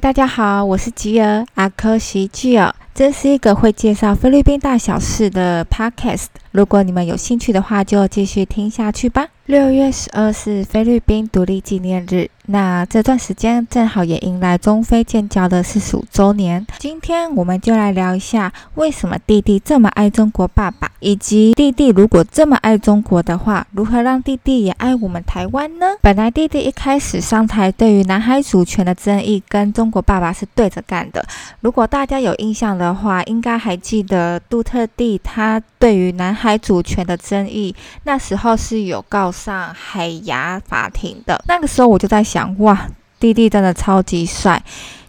大家好，我是吉尔阿科西吉尔，这是一个会介绍菲律宾大小事的 podcast。如果你们有兴趣的话，就继续听下去吧。六月十二是菲律宾独立纪念日，那这段时间正好也迎来中菲建交的四十五周年。今天我们就来聊一下，为什么弟弟这么爱中国爸爸，以及弟弟如果这么爱中国的话，如何让弟弟也爱我们台湾呢？本来弟弟一开始上台，对于南海主权的争议跟中国爸爸是对着干的。如果大家有印象的话，应该还记得杜特地他对于南海主权的争议，那时候是有告上海牙法庭的。那个时候我就在想，哇，弟弟真的超级帅。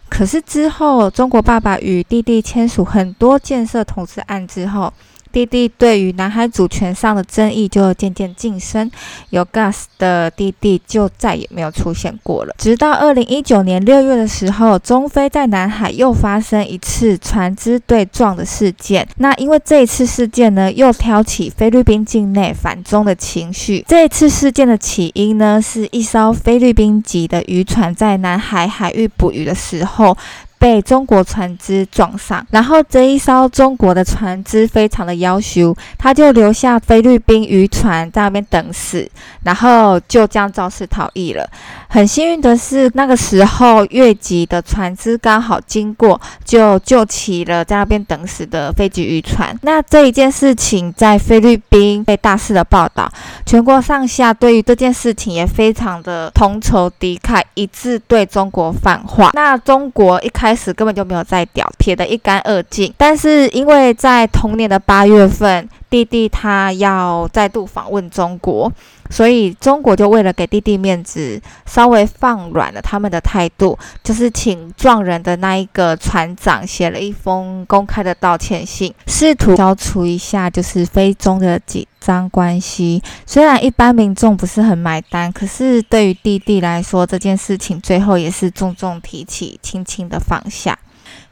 可是之后，中国爸爸与弟弟签署很多建设投资案之后，弟弟对于南海主权上的争议就渐渐晋升，有 gas 的弟弟就再也没有出现过了。直到二零一九年六月的时候，中菲在南海又发生一次船只对撞的事件。那因为这一次事件呢，又挑起菲律宾境内反中的情绪。这一次事件的起因呢，是一艘菲律宾籍的渔船在南海海域捕鱼的时候，被中国船只撞上，然后这一艘中国的船只非常的夭寿，他就留下菲律宾渔船在那边等死，然后就这样肇事逃逸了。很幸运的是，那个时候越籍的船只刚好经过，就救起了在那边等死的菲籍渔船。那这一件事情在菲律宾被大肆的报道，全国上下对于这件事情也非常的同仇敌忾，一致对中国反话。那中国一开开始根本就没有在屌，撇得一干二净。但是因为在同年的八月份，弟弟他要再度访问中国，所以中国就为了给弟弟面子，稍微放软了他们的态度，就是请撞人的那一个船长写了一封公开的道歉信，试图消除一下就是非中的紧张关系。虽然一般民众不是很买单，可是对于弟弟来说，这件事情最后也是重重提起，轻轻的放下。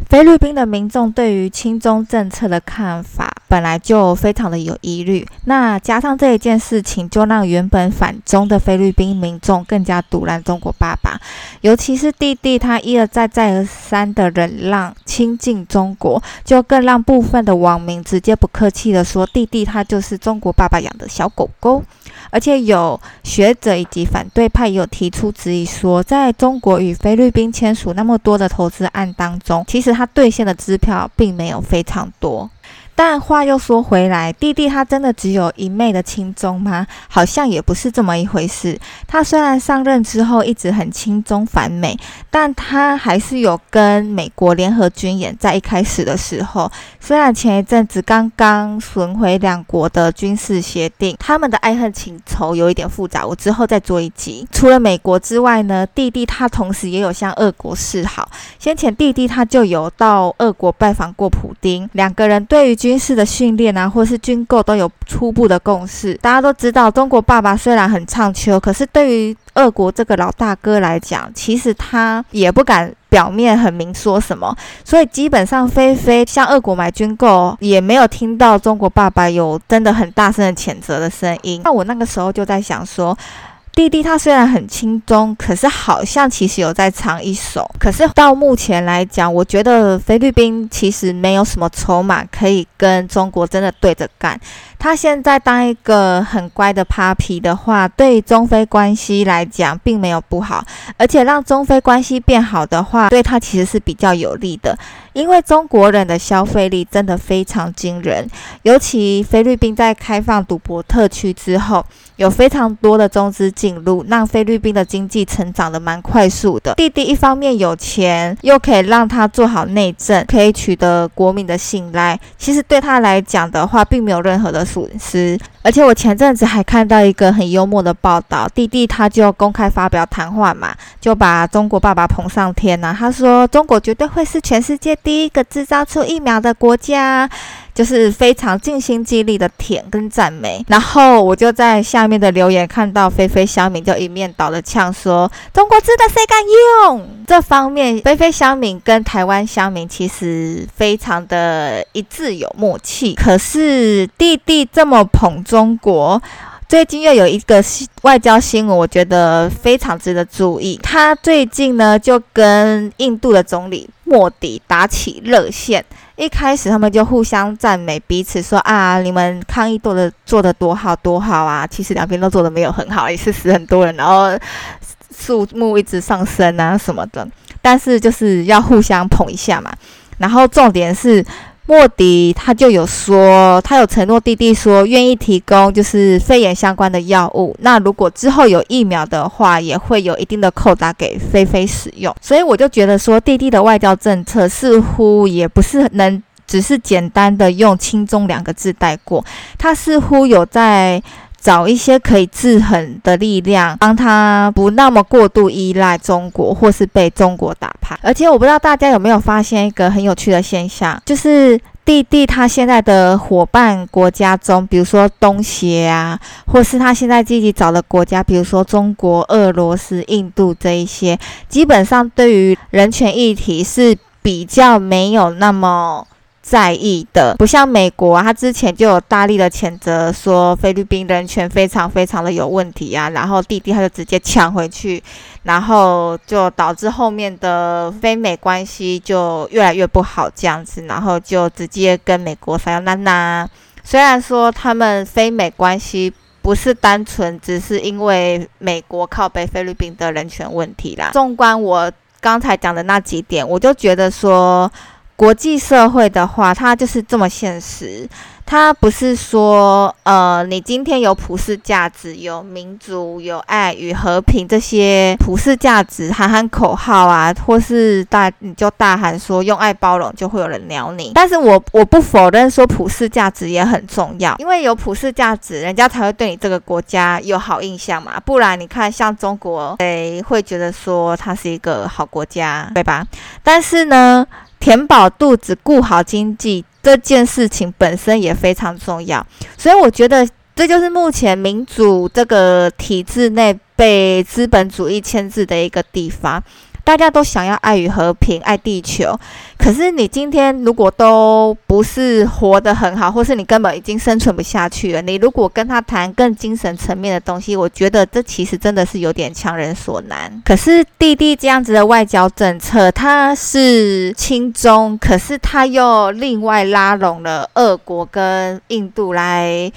菲律宾的民众对于亲中政策的看法本来就非常的有疑虑，那加上这一件事情，就让原本反中的菲律宾民众更加赌烂中国爸爸。尤其是弟弟他一而再再而三的忍让亲近中国，就更让部分的网民直接不客气的说，弟弟他就是中国爸爸养的小狗狗。而且有学者以及反对派也有提出质疑，说在中国与菲律宾签署那么多的投资案当中，其实他兑现的支票并没有非常多。但话又说回来，弟弟他真的只有一昧的轻中吗？好像也不是这么一回事。他虽然上任之后一直很轻中反美，但他还是有跟美国联合军演。在一开始的时候，虽然前一阵子刚刚损毁两国的军事协定，他们的爱恨情仇有一点复杂。我之后再做一集。除了美国之外呢，弟弟他同时也有向俄国示好。先前弟弟他就有到俄国拜访过普丁，两个人对于军军事的训练啊，或是军购都有初步的共识。大家都知道，中国爸爸虽然很唱秋，可是对于俄国这个老大哥来讲，其实他也不敢表面很明说什么。所以基本上，菲菲向俄国买军购，也没有听到中国爸爸有真的很大声的谴责的声音。那我那个时候就在想说。弟弟他虽然很轻松，可是好像其实有在藏一手。可是到目前来讲，我觉得菲律宾其实没有什么筹码可以跟中国真的对着干。他现在当一个很乖的 puppy 的话，对中菲关系来讲并没有不好，而且让中菲关系变好的话，对他其实是比较有利的。因为中国人的消费力真的非常惊人，尤其菲律宾在开放赌博特区之后，有非常多的中资进入，让菲律宾的经济成长得蛮快速的。弟弟一方面有钱，又可以让他做好内政，可以取得国民的信赖。其实对他来讲的话，并没有任何的损失。而且我前阵子还看到一个很幽默的报道，弟弟他就公开发表谈话嘛，就把中国爸爸捧上天了。他说：“中国绝对会是全世界第一个制造出疫苗的国家。”就是非常尽心尽力的舔跟赞美，然后我就在下面的留言看到菲菲乡民就一面倒的呛说：“中国制的谁敢用？”这方面菲菲乡民跟台湾乡民其实非常的一致有默契。可是弟弟这么捧中国，最近又有一个外交新闻，我觉得非常值得注意。他最近呢就跟印度的总理莫迪打起热线，一开始他们就互相赞美彼此，说啊，你们抗议做的做的多好多好啊！其实两边都做的没有很好，也是死很多人，然后数目一直上升啊什么的。但是就是要互相捧一下嘛。然后重点是。莫迪他就有说，他有承诺弟弟说愿意提供就是肺炎相关的药物。那如果之后有疫苗的话，也会有一定的扣打给菲菲使用。所以我就觉得说，弟弟的外交政策似乎也不是能只是简单的用轻重两个字带过，他似乎有在。找一些可以制衡的力量，帮他不那么过度依赖中国，或是被中国打趴。而且我不知道大家有没有发现一个很有趣的现象，就是弟弟他现在的伙伴国家中，比如说东协啊，或是他现在自己找的国家，比如说中国、俄罗斯、印度这一些，基本上对于人权议题是比较没有那么。在意的不像美国啊，他之前就有大力的谴责说菲律宾人权非常非常的有问题啊，然后弟弟他就直接抢回去，然后就导致后面的菲美关系就越来越不好这样子，然后就直接跟美国撒娇娜。虽然说他们菲美关系不是单纯只是因为美国靠北菲律宾的人权问题啦，纵观我刚才讲的那几点，我就觉得说。国际社会的话，它就是这么现实。它不是说，呃，你今天有普世价值、有民主、有爱与和平这些普世价值，喊喊口号啊，或是大你就大喊说用爱包容，就会有人鸟你。但是我我不否认说普世价值也很重要，因为有普世价值，人家才会对你这个国家有好印象嘛。不然你看，像中国，诶，会觉得说它是一个好国家，对吧？但是呢。填饱肚子，顾好经济，这件事情本身也非常重要。所以我觉得，这就是目前民主这个体制内被资本主义牵制的一个地方。大家都想要爱与和平，爱地球。可是你今天如果都不是活得很好，或是你根本已经生存不下去了，你如果跟他谈更精神层面的东西，我觉得这其实真的是有点强人所难。可是弟弟这样子的外交政策，他是亲中，可是他又另外拉拢了俄国跟印度来。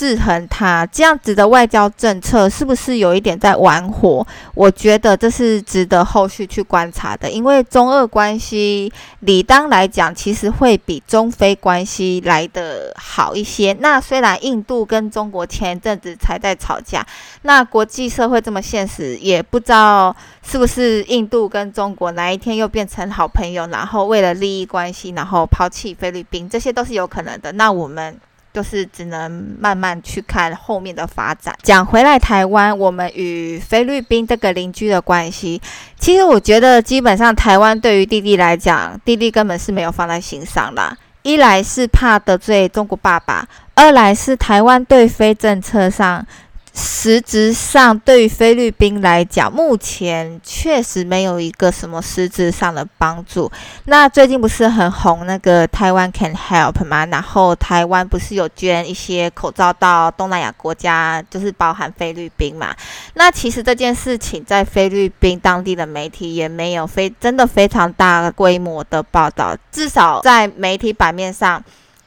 制衡他这样子的外交政策是不是有一点在玩火？我觉得这是值得后续去观察的，因为中俄关系理当来讲，其实会比中非关系来得好一些。那虽然印度跟中国前一阵子才在吵架，那国际社会这么现实，也不知道是不是印度跟中国哪一天又变成好朋友，然后为了利益关系，然后抛弃菲律宾，这些都是有可能的。那我们。就是只能慢慢去看后面的发展。讲回来，台湾我们与菲律宾这个邻居的关系，其实我觉得基本上台湾对于弟弟来讲，弟弟根本是没有放在心上啦。一来是怕得罪中国爸爸，二来是台湾对非政策上。实质上，对于菲律宾来讲，目前确实没有一个什么实质上的帮助。那最近不是很红那个台湾 Can Help 吗？然后台湾不是有捐一些口罩到东南亚国家，就是包含菲律宾嘛？那其实这件事情在菲律宾当地的媒体也没有非真的非常大规模的报道，至少在媒体版面上。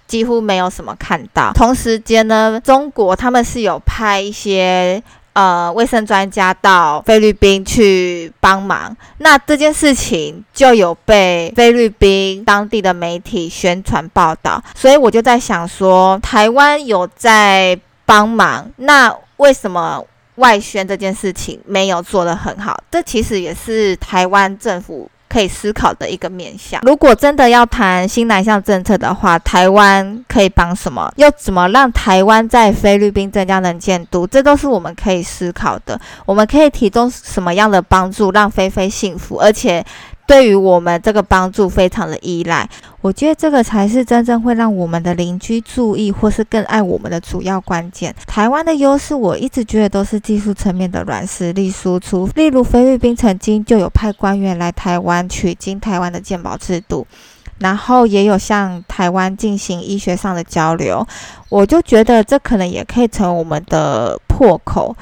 几乎没有什么看到。同时间呢，中国他们是有派一些呃卫生专家到菲律宾去帮忙。那这件事情就有被菲律宾当地的媒体宣传报道。所以我就在想说，台湾有在帮忙，那为什么外宣这件事情没有做得很好？这其实也是台湾政府。可以思考的一个面向。如果真的要谈新南向政策的话，台湾可以帮什么？又怎么让台湾在菲律宾增加能见度？这都是我们可以思考的。我们可以提供什么样的帮助，让菲菲幸福，而且。对于我们这个帮助非常的依赖，我觉得这个才是真正会让我们的邻居注意或是更爱我们的主要关键。台湾的优势，我一直觉得都是技术层面的软实力输出，例如菲律宾曾经就有派官员来台湾取经台湾的健保制度。然后也有向台湾进行医学上的交流。我就觉得这可能也可以成为我们的破口。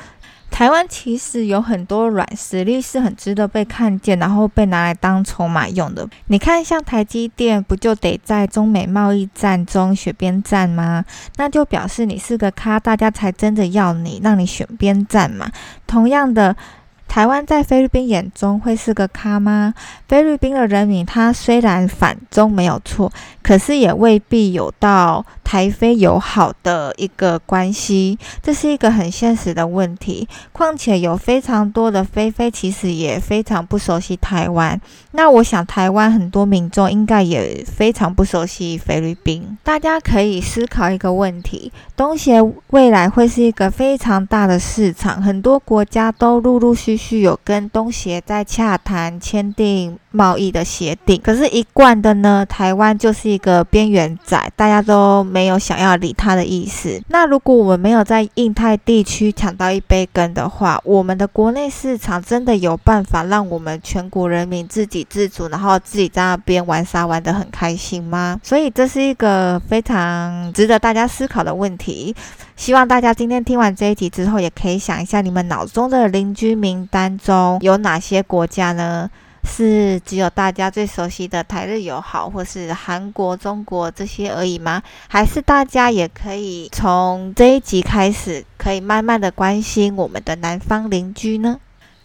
台湾其实有很多软实力是很值得被看见，然后被拿来当筹码用的。你看，像台积电，不就得在中美贸易战中选边站吗？那就表示你是个咖，大家才真的要你，让你选边站嘛。同样的。台湾在菲律宾眼中会是个咖吗？菲律宾的人民他虽然反中没有错，可是也未必有到台菲友好的一个关系，这是一个很现实的问题。况且有非常多的菲菲其实也非常不熟悉台湾，那我想台湾很多民众应该也非常不熟悉菲律宾。大家可以思考一个问题：东协未来会是一个非常大的市场，很多国家都陆陆续续。续有跟东协在洽谈签订贸易的协定，可是，一贯的呢，台湾就是一个边缘仔，大家都没有想要理他的意思。那如果我们没有在印太地区抢到一杯羹的话，我们的国内市场真的有办法让我们全国人民自给自足，然后自己在那边玩沙玩得很开心吗？所以，这是一个非常值得大家思考的问题。希望大家今天听完这一集之后，也可以想一下，你们脑中的邻居名单中有哪些国家呢？是只有大家最熟悉的台日友好，或是韩国、中国这些而已吗？还是大家也可以从这一集开始，可以慢慢的关心我们的南方邻居呢？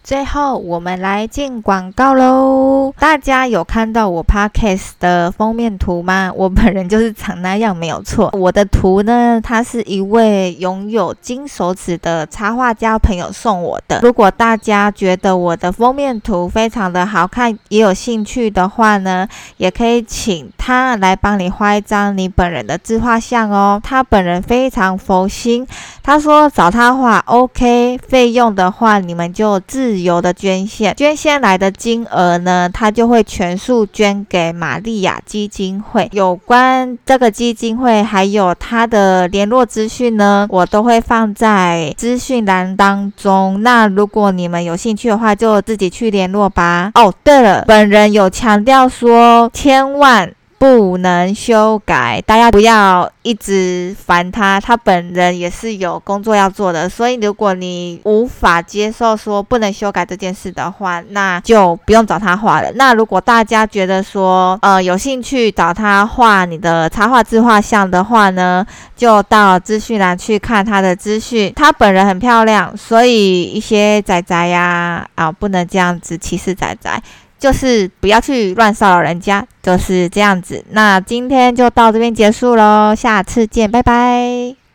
最后，我们来进广告喽！大家有看到我 podcast 的封面图吗？我本人就是长那样，没有错。我的图呢，他是一位拥有金手指的插画家朋友送我的。如果大家觉得我的封面图非常的好看，也有兴趣的话呢，也可以请他来帮你画一张你本人的自画像哦。他本人非常佛心，他说找他画 OK，费用的话你们就自。自由的捐献，捐献来的金额呢，他就会全数捐给玛利亚基金会。有关这个基金会还有他的联络资讯呢，我都会放在资讯栏当中。那如果你们有兴趣的话，就自己去联络吧。哦，对了，本人有强调说，千万。不能修改，大家不要一直烦他，他本人也是有工作要做的，所以如果你无法接受说不能修改这件事的话，那就不用找他画了。那如果大家觉得说，呃，有兴趣找他画你的插画自画像的话呢，就到资讯栏去看他的资讯。他本人很漂亮，所以一些仔仔呀，啊，不能这样子歧视仔仔。就是不要去乱骚扰人家，就是这样子。那今天就到这边结束喽，下次见，拜拜。